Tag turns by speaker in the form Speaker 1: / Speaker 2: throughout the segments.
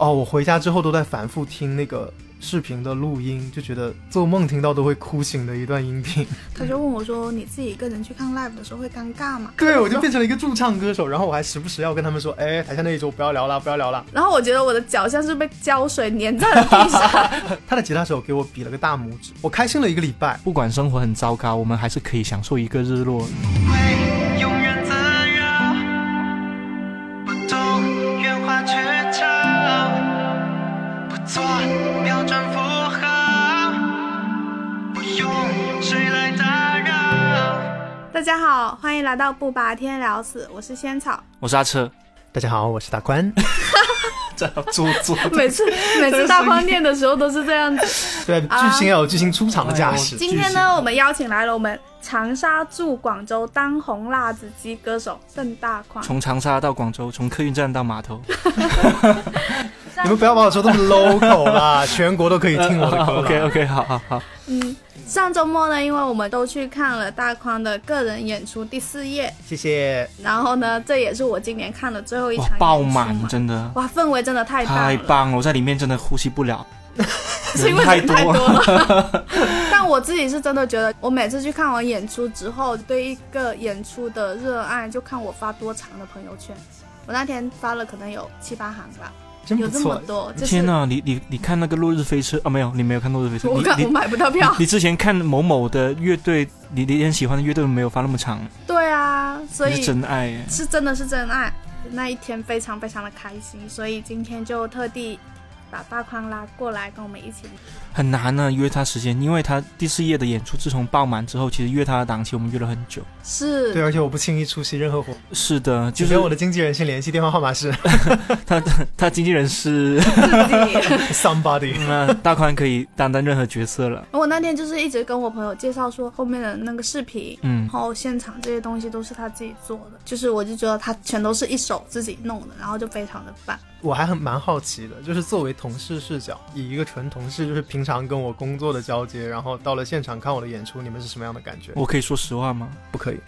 Speaker 1: 哦，我回家之后都在反复听那个视频的录音，就觉得做梦听到都会哭醒的一段音频。
Speaker 2: 他就问我说：“你自己一个人去看 live 的时候会尴尬吗？”
Speaker 1: 对，我就变成了一个驻唱歌手，然后我还时不时要跟他们说：“哎，台下那一桌不要聊了，不要聊了。”
Speaker 2: 然后我觉得我的脚像是被胶水粘在了地上。
Speaker 1: 他的吉他手给我比了个大拇指，我开心了一个礼拜。
Speaker 3: 不管生活很糟糕，我们还是可以享受一个日落。
Speaker 2: 大家好，欢迎来到不拔天聊死，我是仙草，
Speaker 3: 我是阿车，
Speaker 1: 大家好，我是大宽。
Speaker 3: 这样做作，
Speaker 2: 每次 每次大宽念的时候都是这样子。
Speaker 1: 对，巨星要有巨星出场的架势。
Speaker 2: 今天呢，我们邀请来了我们长沙驻广州当红辣子鸡歌手邓大宽。
Speaker 3: 从长沙到广州，从客运站到码头。
Speaker 1: 你们不要把我说这么 local 啦，全国都可以听我的歌。
Speaker 3: OK OK，好好好。
Speaker 2: 嗯。上周末呢，因为我们都去看了大宽的个人演出《第四页》，
Speaker 1: 谢谢。
Speaker 2: 然后呢，这也是我今年看的最后一场，
Speaker 3: 爆满，真的，
Speaker 2: 哇，氛围真的太
Speaker 3: 太棒了，我在里面真的呼吸不了，
Speaker 2: 因为太多了。但我自己是真的觉得，我每次去看完演出之后，对一个演出的热爱，就看我发多长的朋友圈。我那天发了可能有七八行吧。有这么多！
Speaker 3: 天哪，你你你看那个落日飞车啊？没有，你没有看落日飞车。
Speaker 2: 我看我买不到票。
Speaker 3: 你之前看某某的乐队，你你很喜欢的乐队没有发那么长。
Speaker 2: 对啊，所以
Speaker 3: 是真爱，
Speaker 2: 是真的是真爱。那一天非常非常的开心，所以今天就特地。把大宽拉过来跟我们一起，
Speaker 3: 很难呢约他时间，因为他第四页的演出自从爆满之后，其实约他的档期我们约了很久。
Speaker 2: 是
Speaker 1: 对，而且我不轻易出席任何活。
Speaker 3: 是的，就是
Speaker 1: 我的经纪人先联系，电话号码是
Speaker 3: 他他经纪人是
Speaker 1: somebody，
Speaker 3: 那大宽可以担当任何角色了。
Speaker 2: 我那天就是一直跟我朋友介绍说后面的那个视频，嗯，然后现场这些东西都是他自己做的，就是我就觉得他全都是一手自己弄的，然后就非常的棒。
Speaker 1: 我还很蛮好奇的，就是作为同事视角，以一个纯同事，就是平常跟我工作的交接，然后到了现场看我的演出，你们是什么样的感觉？
Speaker 3: 我可以说实话吗？
Speaker 1: 不可以，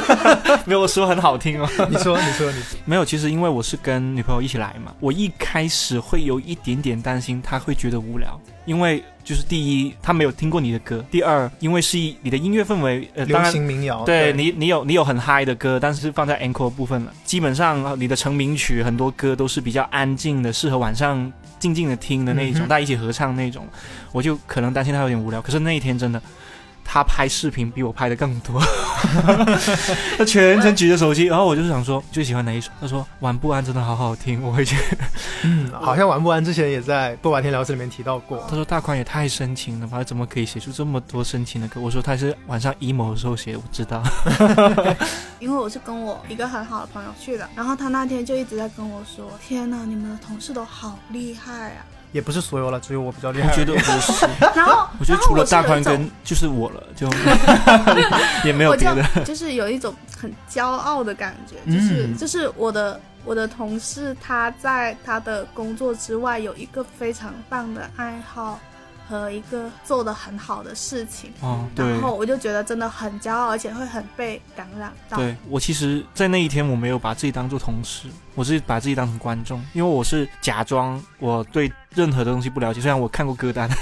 Speaker 3: 没有，我说很好听哦。
Speaker 1: 你说，你说，你
Speaker 3: 没有。其实因为我是跟女朋友一起来嘛，我一开始会有一点点担心，她会觉得无聊，因为。就是第一，他没有听过你的歌；第二，因为是你的音乐氛围，呃，
Speaker 1: 流行民谣，
Speaker 3: 对你，你有你有很嗨的歌，但是放在 encore 部分了。基本上你的成名曲很多歌都是比较安静的，适合晚上静静的听的那一种，大家一起合唱那种，我就可能担心他有点无聊。可是那一天真的。他拍视频比我拍的更多，他全程举着手机，然后我就是想说最喜欢哪一首，他说《晚不安》真的好好听，我会去。
Speaker 1: 嗯，好像《晚不安》之前也在《不白天聊》这里面提到过。
Speaker 3: 他说大宽也太深情了吧，怎么可以写出这么多深情的歌？我说他是晚上 emo 的时候写，我知道。
Speaker 2: 因为我是跟我一个很好的朋友去的，然后他那天就一直在跟我说：“天哪，你们的同事都好厉害啊！”
Speaker 1: 也不是所有了，只有我比较厉害。
Speaker 3: 我觉得不是。
Speaker 2: 然后
Speaker 3: 我觉得除了大宽跟就是我了，就 也没有别的。
Speaker 2: 就是有一种很骄傲的感觉，就是就是我的我的同事他在他的工作之外有一个非常棒的爱好。和一个做的很好的事情，
Speaker 3: 哦，
Speaker 2: 然后我就觉得真的很骄傲，而且会很被感染到。
Speaker 3: 对我其实，在那一天我没有把自己当做同事，我是把自己当成观众，因为我是假装我对任何的东西不了解，虽然我看过歌单。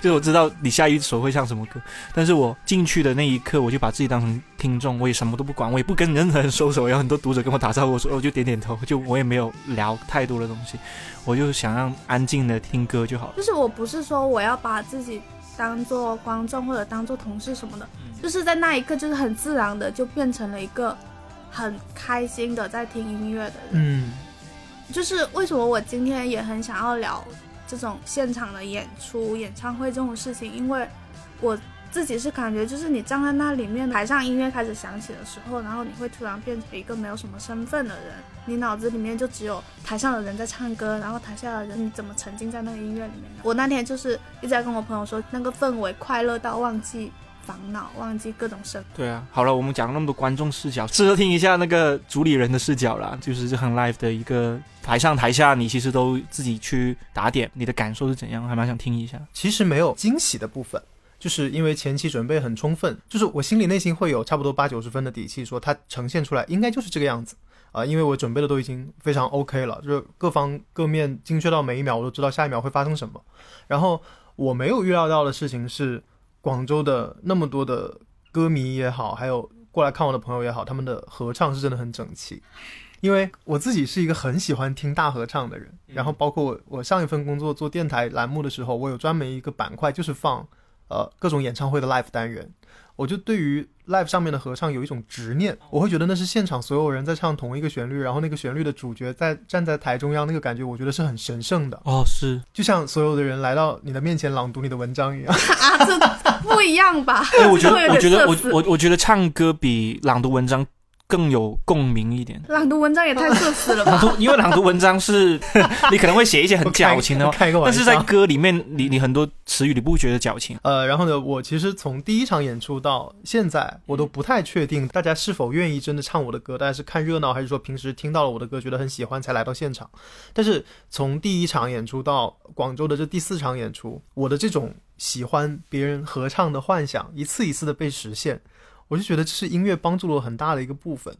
Speaker 3: 就我知道你下一首会唱什么歌，但是我进去的那一刻，我就把自己当成听众，我也什么都不管，我也不跟任何人收手。有很多读者跟我打招呼，我说我就点点头，就我也没有聊太多的东西，我就想让安静的听歌就好了。
Speaker 2: 就是我不是说我要把自己当做观众或者当做同事什么的，就是在那一刻就是很自然的就变成了一个很开心的在听音乐的人。
Speaker 1: 嗯，
Speaker 2: 就是为什么我今天也很想要聊。这种现场的演出、演唱会这种事情，因为我自己是感觉，就是你站在那里面，台上音乐开始响起的时候，然后你会突然变成一个没有什么身份的人，你脑子里面就只有台上的人在唱歌，然后台下的人你怎么沉浸在那个音乐里面？我那天就是一直在跟我朋友说，那个氛围快乐到忘记。烦恼，忘记各种事。
Speaker 3: 对啊，好了，我们讲了那么多观众视角，适合听一下那个主理人的视角啦，就是很 live 的一个台上台下，你其实都自己去打点，你的感受是怎样？还蛮想听一下。
Speaker 1: 其实没有惊喜的部分，就是因为前期准备很充分，就是我心里内心会有差不多八九十分的底气，说它呈现出来应该就是这个样子。啊、因为我准备的都已经非常 OK 了，就是各方各面精确到每一秒，我都知道下一秒会发生什么。然后我没有预料到的事情是，广州的那么多的歌迷也好，还有过来看我的朋友也好，他们的合唱是真的很整齐。因为我自己是一个很喜欢听大合唱的人，然后包括我我上一份工作做电台栏目的时候，我有专门一个板块就是放呃各种演唱会的 live 单元，我就对于 live 上面的合唱有一种执念，我会觉得那是现场所有人在唱同一个旋律，然后那个旋律的主角在站在台中央，那个感觉我觉得是很神圣的，
Speaker 3: 哦，是，
Speaker 1: 就像所有的人来到你的面前朗读你的文章一样。
Speaker 2: 啊，这不一样吧？
Speaker 3: 哎，我觉得，我觉得，我我我觉得唱歌比朗读文章更有共鸣一点。
Speaker 2: 朗读文章也太社死了吧？
Speaker 3: 朗读，因为朗读文章是 你可能会写一些很矫情的话，
Speaker 1: 开个玩笑。
Speaker 3: 但是在歌里面，你你很多词语你不觉得矫情？
Speaker 1: 呃，然后呢，我其实从第一场演出到现在，我都不太确定大家是否愿意真的唱我的歌，大家是看热闹，还是说平时听到了我的歌觉得很喜欢才来到现场。但是从第一场演出到广州的这第四场演出，我的这种喜欢别人合唱的幻想一次一次的被实现，我就觉得这是音乐帮助了我很大的一个部分。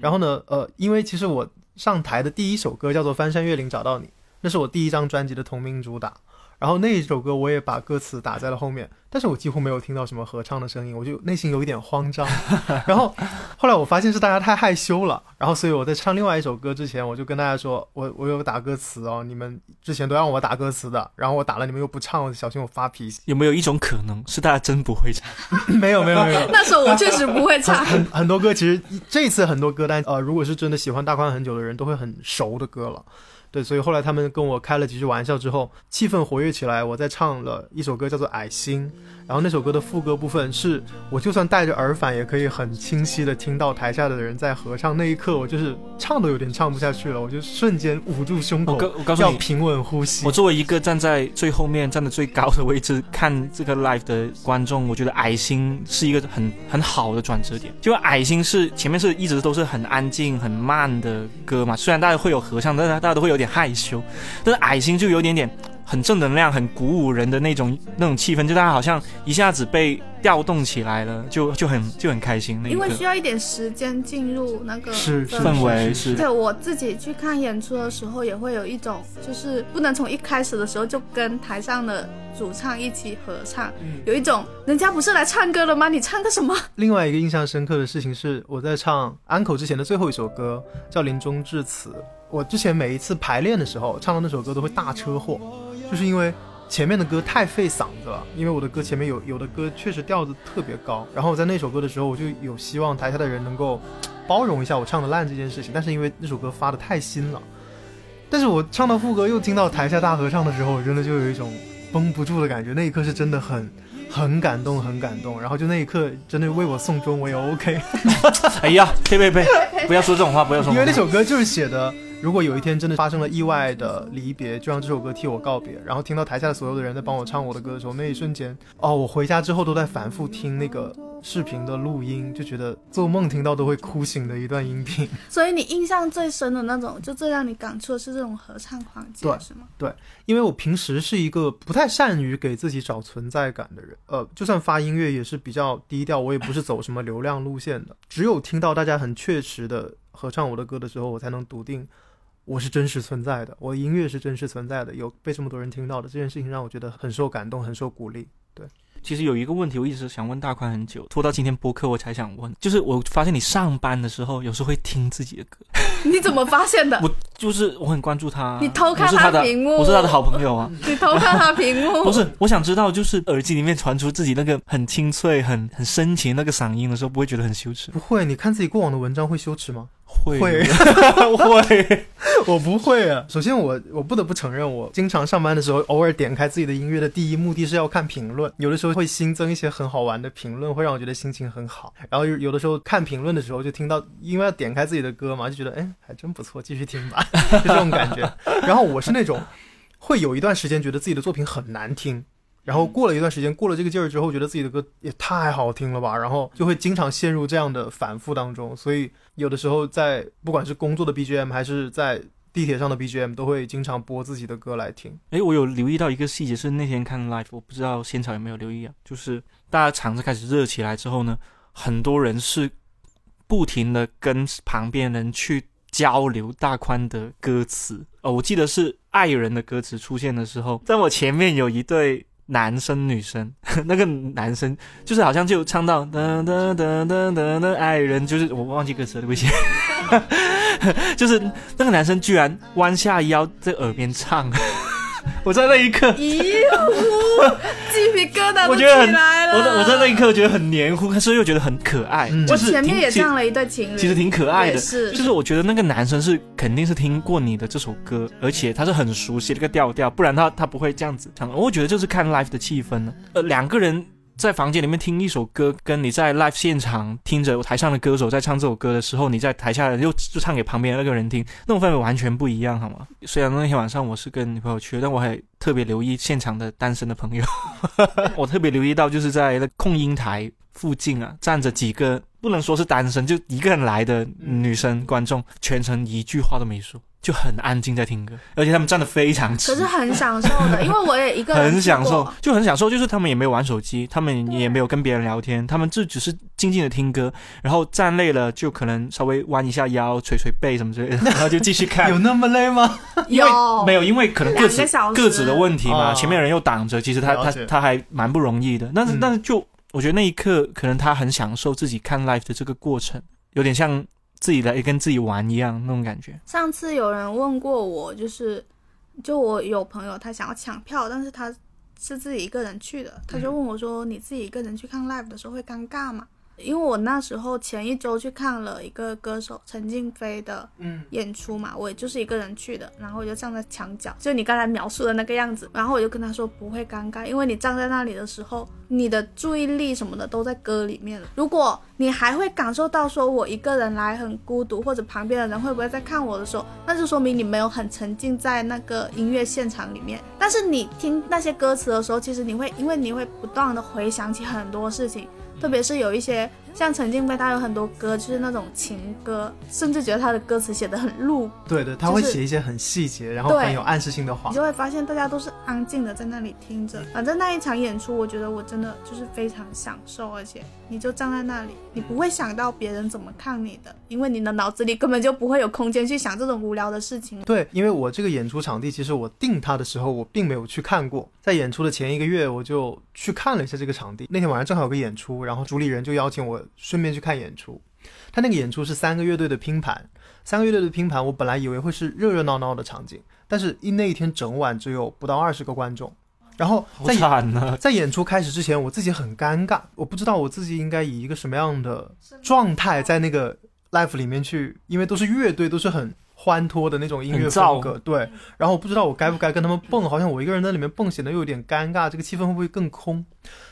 Speaker 1: 然后呢，呃，因为其实我上台的第一首歌叫做《翻山越岭找到你》，那是我第一张专辑的同名主打。然后那一首歌我也把歌词打在了后面，但是我几乎没有听到什么合唱的声音，我就内心有一点慌张。然后后来我发现是大家太害羞了，然后所以我在唱另外一首歌之前，我就跟大家说，我我有打歌词哦，你们之前都让我打歌词的，然后我打了你们又不唱，我小心我发脾气。
Speaker 3: 有没有一种可能是大家真不会唱？
Speaker 1: 没有没有没有，
Speaker 2: 那时候我确实不会唱。
Speaker 1: 很很多歌其实这次很多歌单，呃，如果是真的喜欢大宽很久的人，都会很熟的歌了。对，所以后来他们跟我开了几句玩笑之后，气氛活跃起来，我再唱了一首歌叫做《矮星》，然后那首歌的副歌部分是我就算戴着耳返也可以很清晰的听到台下的人在合唱，那一刻我就是唱都有点唱不下去了，我就瞬间捂住胸口
Speaker 3: 我，告诉你，
Speaker 1: 要平稳呼吸
Speaker 3: 我。作为一个站在最后面、站的最高的位置看这个 live 的观众，我觉得《矮星》是一个很很好的转折点。就《矮星》是前面是一直都是很安静、很慢的歌嘛，虽然大家会有合唱，但是大家都会有点害羞。但是《矮星》就有点点很正能量、很鼓舞人的那种那种气氛，就大家好像一下子被调动起来了，就就很就很开心
Speaker 2: 因为。需要一点时间进入那个
Speaker 3: 氛围
Speaker 2: 对我自己去看演出的时候，也会有一种，就是不能从一开始的时候就跟台上的主唱一起合唱，有一种人家不是来唱歌的吗？你唱个什么？
Speaker 1: 另外一个印象深刻的事情是，我在唱安口之前的最后一首歌叫《临终致辞》。我之前每一次排练的时候，唱到那首歌都会大车祸，就是因为前面的歌太费嗓子了。因为我的歌前面有有的歌确实调子特别高，然后我在那首歌的时候，我就有希望台下的人能够包容一下我唱的烂这件事情。但是因为那首歌发的太新了，但是我唱到副歌又听到台下大合唱的时候，我真的就有一种绷不住的感觉。那一刻是真的很。很感动，很感动，然后就那一刻，真的为我送终，我也 OK。
Speaker 3: 哎呀，呸呸呸！不要说这种话，不要说。
Speaker 1: 因为那首歌就是写的，如果有一天真的发生了意外的离别，就让这首歌替我告别。然后听到台下的所有的人在帮我唱我的歌的时候，那一瞬间，哦，我回家之后都在反复听那个视频的录音，就觉得做梦听到都会哭醒的一段音频。
Speaker 2: 所以你印象最深的那种，就最让你感触的是这种合唱环节
Speaker 1: 对，
Speaker 2: 是吗？
Speaker 1: 对因为我平时是一个不太善于给自己找存在感的人，呃，就算发音乐也是比较低调，我也不是走什么流量路线的。只有听到大家很确实的合唱我的歌的时候，我才能笃定我是真实存在的，我的音乐是真实存在的，有被这么多人听到的这件事情让我觉得很受感动，很受鼓励。
Speaker 3: 对其实有一个问题，我一直想问大宽很久，拖到今天播客我才想问，就是我发现你上班的时候有时候会听自己的歌，
Speaker 2: 你怎么发现的？
Speaker 3: 我就是我很关注他，
Speaker 2: 你偷看
Speaker 3: 他的
Speaker 2: 屏幕
Speaker 3: 我是他的好朋友啊。
Speaker 2: 你偷看他屏幕？
Speaker 3: 不是，我想知道，就是耳机里面传出自己那个很清脆、很很深情那个嗓音的时候，不会觉得很羞耻？
Speaker 1: 不会，你看自己过往的文章会羞耻吗？
Speaker 3: 会
Speaker 1: 会
Speaker 3: 会，
Speaker 1: 我不会啊。首先我，我不得不承认，我经常上班的时候，偶尔点开自己的音乐的第一目的是要看评论。有的时候会新增一些很好玩的评论，会让我觉得心情很好。然后有有的时候看评论的时候，就听到，因为要点开自己的歌嘛，就觉得哎，还真不错，继续听吧，就这种感觉。然后我是那种会有一段时间觉得自己的作品很难听。然后过了一段时间，过了这个劲儿之后，觉得自己的歌也太好听了吧，然后就会经常陷入这样的反复当中。所以有的时候在不管是工作的 BGM 还是在地铁上的 BGM，都会经常播自己的歌来听。
Speaker 3: 诶，我有留意到一个细节，是那天看 live，我不知道现场有没有留意啊？就是大家场子开始热起来之后呢，很多人是不停的跟旁边人去交流大宽的歌词。哦，我记得是《爱人》的歌词出现的时候，在我前面有一对男生女生，那个男生就是好像就唱到噔噔噔噔噔，爱人就是我忘记歌词了，对不起。就是那个男生居然弯下腰在耳边唱，我在那一刻，
Speaker 2: 咦，鸡皮疙瘩都起
Speaker 3: 我觉得很
Speaker 2: 来了。
Speaker 3: 我在我在那一刻觉得很黏糊，可是又觉得很可爱。
Speaker 1: 嗯
Speaker 3: 就是
Speaker 2: 我前面也唱了一对情侣，
Speaker 3: 其实挺可爱的，
Speaker 2: 是
Speaker 3: 就是我觉得那个男生是肯定是听过你的这首歌，而且他是很熟悉这个调调，不然他他不会这样子唱。我觉得就是看 live 的气氛呢，呃，两个人。在房间里面听一首歌，跟你在 live 现场听着台上的歌手在唱这首歌的时候，你在台下又就唱给旁边那个人听，那种氛围完全不一样，好吗？虽然那天晚上我是跟女朋友去的，但我还特别留意现场的单身的朋友。我特别留意到，就是在那控音台附近啊，站着几个不能说是单身，就一个人来的女生观众，全程一句话都没说，就很安静在听歌，而且他们站的非常直
Speaker 2: 可是。很享受的，因为我也一个人
Speaker 3: 很享受，就很享受，就是他们也没有玩手机，他们也没有跟别人聊天，他们就只是静静的听歌，然后站累了就可能稍微弯一下腰、捶捶背什么之类的，然后就继续看
Speaker 1: 有。那么累吗？
Speaker 3: 因为
Speaker 2: 有
Speaker 3: 没有，因为可能个子
Speaker 2: 个
Speaker 3: 子的问题嘛，
Speaker 1: 哦
Speaker 3: 前面人又挡着，其实他他他还蛮不容易的。但是、
Speaker 1: 嗯
Speaker 3: 但是就我觉得那一刻，可能他很享受自己看 live 的这个过程，有点像自己来跟自己玩一样那种感觉。
Speaker 2: 上次有人问过我，就是就我有朋友他想要抢票，但是他是自己一个人去的，他就问我说：“你自己一个人去看 live 的时候会尴尬吗？”因为我那时候前一周去看了一个歌手陈静飞的
Speaker 1: 嗯，
Speaker 2: 演出嘛，我也就是一个人去的，然后我就站在墙角，就你刚才描述的那个样子，然后我就跟他说不会尴尬，因为你站在那里的时候，你的注意力什么的都在歌里面了。如果你还会感受到说我一个人来很孤独，或者旁边的人会不会在看我的时候，那就说明你没有很沉浸在那个音乐现场里面。但是你听那些歌词的时候，其实你会因为你会不断的回想起很多事情，特别是有一些像陈静飞，他有很多歌就是那种情歌，甚至觉得他的歌词写的很露
Speaker 1: 对对，他会写一些很细节，然后很有暗示性的话
Speaker 2: 你。就会发现大家都是安静的在那里听着。反正那一场演出，我觉得我真的就是非常享受，而且你就站在那里，你不会想到别人怎么看你的，因为你的脑子里根本就不会有空间去想这种无聊的事情。
Speaker 1: 对，因为我这个演出场地，其实我定它的时候，我并没有去看过。在演出的前一个月，我就去看了一下这个场地。那天晚上正好有个演出，然后主理人就邀请我顺便去看演出。他那个演出是三个乐队的拼盘，三个乐队的拼盘，我本来以为会是热热闹闹的场景，但是一那一天整晚只有不到二十个观众。然后
Speaker 3: 好
Speaker 1: 在！在演出开始之前，我自己很尴尬，我不知道我自己应该以一个什么样的状态在那个 live 里面去，因为都是乐队，都是很欢脱的那种音乐风格，对。然后我不知道我该不该跟他们蹦，好像我一个人在里面蹦显得又有点尴尬，这个气氛会不会更空？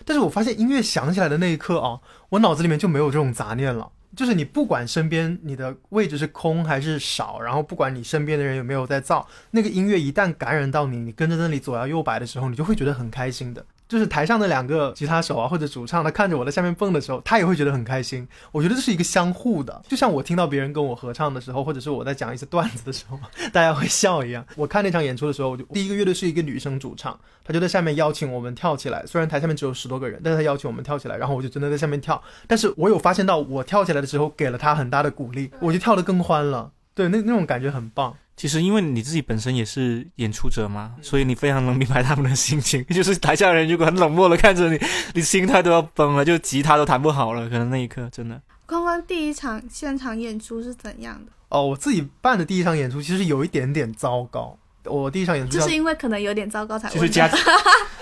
Speaker 1: 但是我发现音乐响起来的那一刻啊，我脑子里面就没有这种杂念了。就是你不管身边你的位置是空还是少，然后不管你身边的人有没有在造，那个音乐一旦感染到你，你跟着那里左摇右摆的时候，你就会觉得很开心的。就是台上的两个吉他手啊，或者主唱，他看着我在下面蹦的时候，他也会觉得很开心。我觉得这是一个相互的，就像我听到别人跟我合唱的时候，或者是我在讲一些段子的时候，大家会笑一样。我看那场演出的时候，我就第一个乐队是一个女生主唱，她就在下面邀请我们跳起来。虽然台下面只有十多个人，但是她邀请我们跳起来，然后我就真的在下面跳。但是我有发现到，我跳起来的时候给了她很大的鼓励，我就跳得更欢了。对，那那种感觉很棒。
Speaker 3: 其实因为你自己本身也是演出者嘛，所以你非常能明白他们的心情。就是台下的人如果很冷漠的看着你，你心态都要崩了，就吉他都弹不好了。可能那一刻真的。
Speaker 2: 宽宽第一场现场演出是怎样的？
Speaker 1: 哦，我自己办的第一场演出其实有一点点糟糕。我第一场演出
Speaker 2: 就是因为可能有点糟糕才
Speaker 3: 就是加，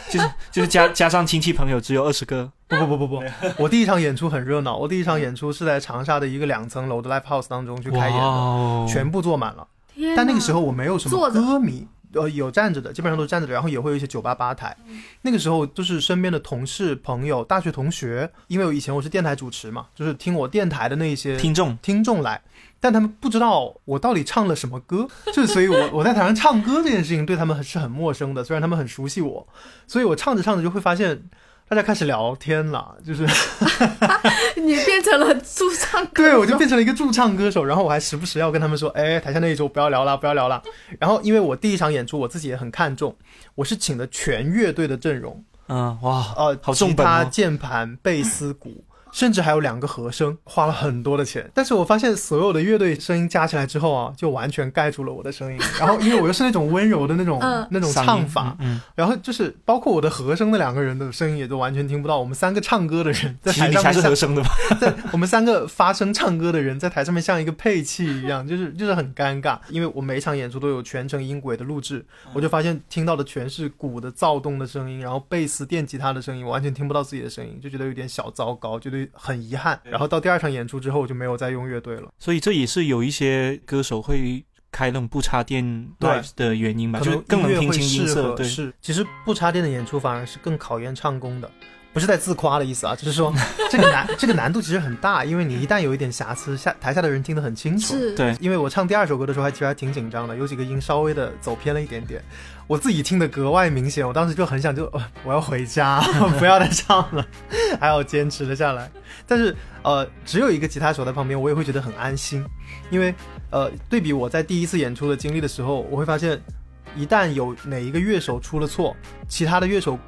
Speaker 3: 就是就是加加上亲戚朋友只有二十个，
Speaker 1: 不不不不不，我第一场演出很热闹。我第一场演出是在长沙的一个两层楼的 live house 当中去开演的，
Speaker 3: 哦
Speaker 1: 全部坐满了。
Speaker 2: 天
Speaker 1: 但那个时候我没有什么歌迷，呃，有站着的，基本上都是站着的，然后也会有一些酒吧吧台。那个时候就是身边的同事、朋友、大学同学，因为我以前我是电台主持嘛，就是听我电台的那些
Speaker 3: 听众
Speaker 1: 听众来，但他们不知道我到底唱了什么歌，就是所以我 我在台上唱歌这件事情对他们是很陌生的，虽然他们很熟悉我，所以我唱着唱着就会发现。大家开始聊天了，就是
Speaker 2: 你变成了驻唱歌手，
Speaker 1: 对我就变成了一个驻唱歌手，然后我还时不时要跟他们说，哎，台下那一桌不要聊了，不要聊了。然后因为我第一场演出我自己也很看重，我是请的全乐队的阵容，
Speaker 3: 嗯，哇，
Speaker 1: 呃，
Speaker 3: 好重本哦
Speaker 1: 吉他、键盘、贝斯、鼓，甚至还有两个和声，花了很多的钱。但是我发现所有的乐队声音加起来之后啊，就完全盖住了我的声音。然后因为我又是那种温柔的那种、
Speaker 2: 嗯
Speaker 1: 那种唱法，
Speaker 3: 嗯，
Speaker 1: 然后就是包括我的和声的两个人的声音也都完全听不到。我们三个唱歌的人在
Speaker 3: 嗯其实你才
Speaker 1: 台上面
Speaker 3: 是和声的吧？
Speaker 1: 对，我们三个发声唱歌的人在台上面像一个配器一样，就是就是很尴尬。因为我每一场演出都有全程音轨的录制，我就发现听到的全是鼓的躁动的声音，然后贝斯、电吉他的声音，我完全听不到自己的声音，就觉得有点小糟糕，觉得很遗憾。然后到第二场演出之后，我就没有再用乐队了。
Speaker 3: 所以这也是有一些歌手会开那种不插电
Speaker 1: 对
Speaker 3: live 的原因吧，就是更能听清音色。对，
Speaker 1: 是，其实不插电的演出反而是更考验唱功的。不是在自夸的意思啊，就是说 这个难这个难度其实很大，因为你一旦有一点瑕疵，下台下的人听得很清楚。
Speaker 3: 对，
Speaker 1: 因为我唱第二首歌的时候还其实还挺紧张的，有几个音稍微的走偏了一点点，我自己听得格外明显。我当时就很想就、呃、我要回家，不要再唱了，还好坚持了下来。但是呃，只有一个吉他手在旁边，我也会觉得很安心，因为呃，对比我在第一次演出的经历的时候，我会发现，一旦有哪一个乐手出了错，其他的乐手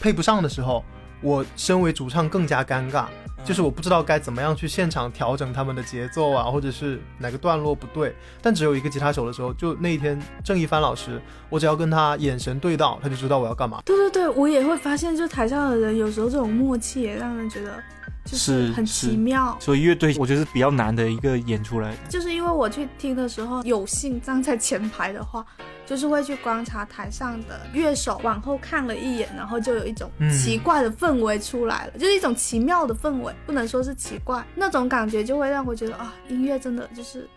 Speaker 1: 配不上的时候，我身为主唱更加尴尬。就是我不知道该怎么样去现场调整他们的节奏啊，或者是哪个段落不对。但只有一个吉他手的时候，就那一天郑一帆老师，我只要跟他眼神对到，他就知道我要干嘛。
Speaker 2: 对对对，我也会发现，就台上的人有时候这种默契也让人觉得就是很奇妙。
Speaker 3: 所以乐队我觉得是比较难的一个演出来。
Speaker 2: 就是因为我去听的时候，有幸站在前排的话，就是会去观察台上的乐手，往后看了一眼，然后就有一种
Speaker 1: 嗯
Speaker 2: 奇怪的氛围出来了，就是一种奇妙的氛围，不能说是奇怪，那种感觉就会让我觉得啊，音乐真的就是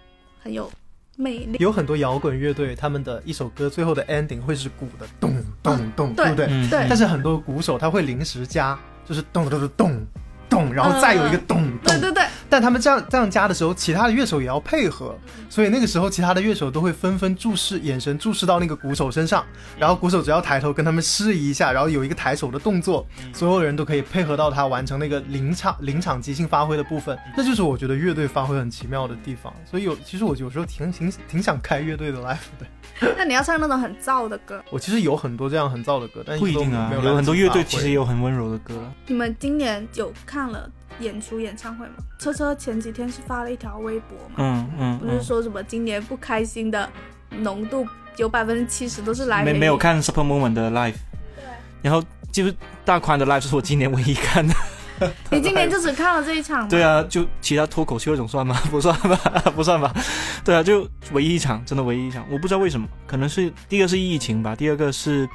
Speaker 2: 很有魅力。
Speaker 1: 有很多摇滚乐队，他们的一首歌最后的 ending 会是鼓的咚咚咚，
Speaker 2: 对
Speaker 1: 对不对？
Speaker 3: 嗯，
Speaker 2: 对
Speaker 1: 但是很多鼓手他会临时加，就是咚咚咚咚咚，然后再有一个咚咚。
Speaker 2: 对对对，
Speaker 1: 但他们这样这样加的时候，其他的乐手也要配合，所以那个时候其他的乐手都会纷纷注视，眼神注视到那个鼓手身上，然后鼓手只要抬头跟他们示意一下，然后有一个抬手的动作，所有人都可以配合到他完成那个临场临场即兴发挥的部分，那就是我觉得乐队发挥很奇妙的地方。所以有其实我有时候挺挺挺想开乐队的 live 的，
Speaker 2: 那你要唱那种很燥的歌。
Speaker 1: 我其实有很多这样很燥的歌，但都
Speaker 3: 不一定啊
Speaker 1: 没，有
Speaker 3: 有很多乐队其实也。
Speaker 1: 有
Speaker 3: 很温柔的歌。
Speaker 2: 你们今年有看了演出演唱会嘛？车车前几天是发了一条微博嘛，
Speaker 3: 嗯嗯
Speaker 2: 不是
Speaker 3: 嗯，
Speaker 2: 说什么今年不开心的浓度有百分之七十都是来
Speaker 3: 没没有看 Super Moment 的 live，
Speaker 2: 对，
Speaker 3: 然后就是大宽的 live 是我今年唯一看的。
Speaker 2: 你今年就只看了这一场吗？
Speaker 3: 对啊，就其他脱口秀那种算吗？不算吧，不算吧。对啊，就唯一一场，真的唯一一场。我不知道为什么，可能是第一个是疫情吧，第二个是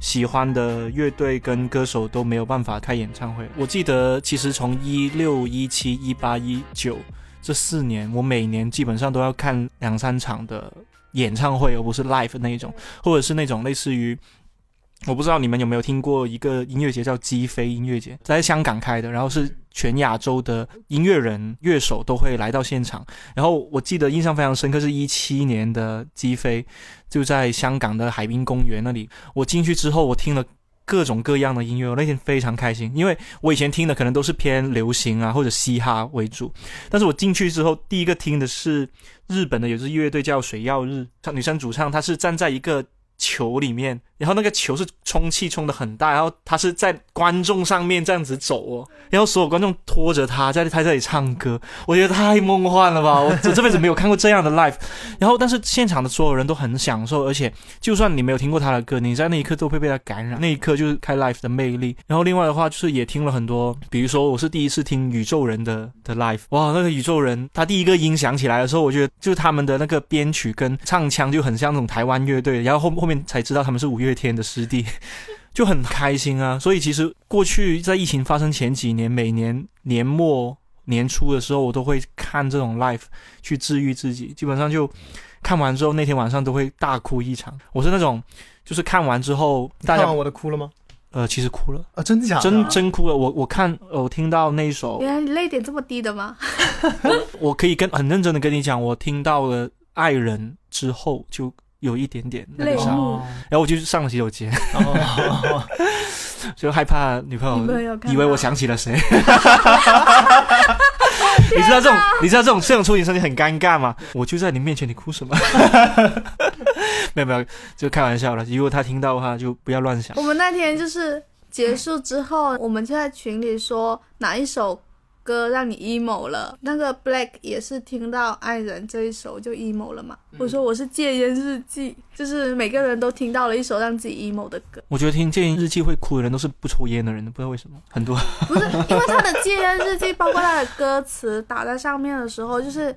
Speaker 3: 喜欢的乐队跟歌手都没有办法开演唱会。我记得其实从一六、一七、一八、一九这四年，我每年基本上都要看两三场的演唱会，而不是 live 那一种，或者是那种类似于。我不知道你们有没有听过一个音乐节叫鸡飞音乐节，在香港开的，然后是全亚洲的音乐人、乐手都会来到现场。然后我记得印象非常深刻，是一七年的击飞，就在香港的海滨公园那里。我进去之后，我听了各种各样的音乐，我那天非常开心，因为我以前听的可能都是偏流行啊或者嘻哈为主，但是我进去之后，第一个听的是日本的有支乐队叫水曜日，唱女生主唱，她是站在一个。球里面，然后那个球是充气充的很大，然后他是在观众上面这样子走哦，然后所有观众拖着他在他这里唱歌，我觉得太梦幻了吧！我这辈子没有看过这样的 live，然后但是现场的所有人都很享受，而且就算你没有听过他的歌，你在那一刻都会被他感染，那一刻就是开 live 的魅力。然后另外的话就是也听了很多，比如说我是第一次听宇宙人的的 live，哇，那个宇宙人他第一个音响起来的时候，我觉得就是他们的那个编曲跟唱腔就很像那种台湾乐队，然后后后面才知道他们是五月天的师弟。就很开心啊！所以其实过去在疫情发生前几年，每年年末年初的时候，我都会看这种 live 去治愈自己。基本上就看完之后，那天晚上都会大哭一场。我是那种，就是看完之后，大家
Speaker 1: 看完我的哭了吗？
Speaker 3: 呃，其实哭了，
Speaker 1: 啊，真的假的？
Speaker 3: 真真哭了。我我看呃我听到那一首，
Speaker 2: 原来你泪点这么低的吗？
Speaker 3: 我可以跟很认真的跟你讲，我听到了《爱人》之后，就有一点点那个
Speaker 2: 泪，目
Speaker 3: 然后我就上了洗手间，
Speaker 1: 哦，
Speaker 3: 就害怕女朋友以为我想起了谁。你知道这种，你知道这种这种处理声音很尴尬吗？我就在你面前，你哭什么？没有没有，就开玩笑了。如果他听到的话，就不要乱想
Speaker 2: 我。们那天就是结束之后，我们就在群里说哪一首歌让你 emo 了。那个 Black 也是听到《爱人》这一首就 emo 了嘛。我说我是戒烟日记，就是每个人都听到了一首让自己 emo 的歌。
Speaker 3: 我觉得听戒烟日记会哭的人都是不抽烟的人，不知道为什么很多。
Speaker 2: 不是因为他的戒烟日记，包括他的歌词打在上面的时候，就是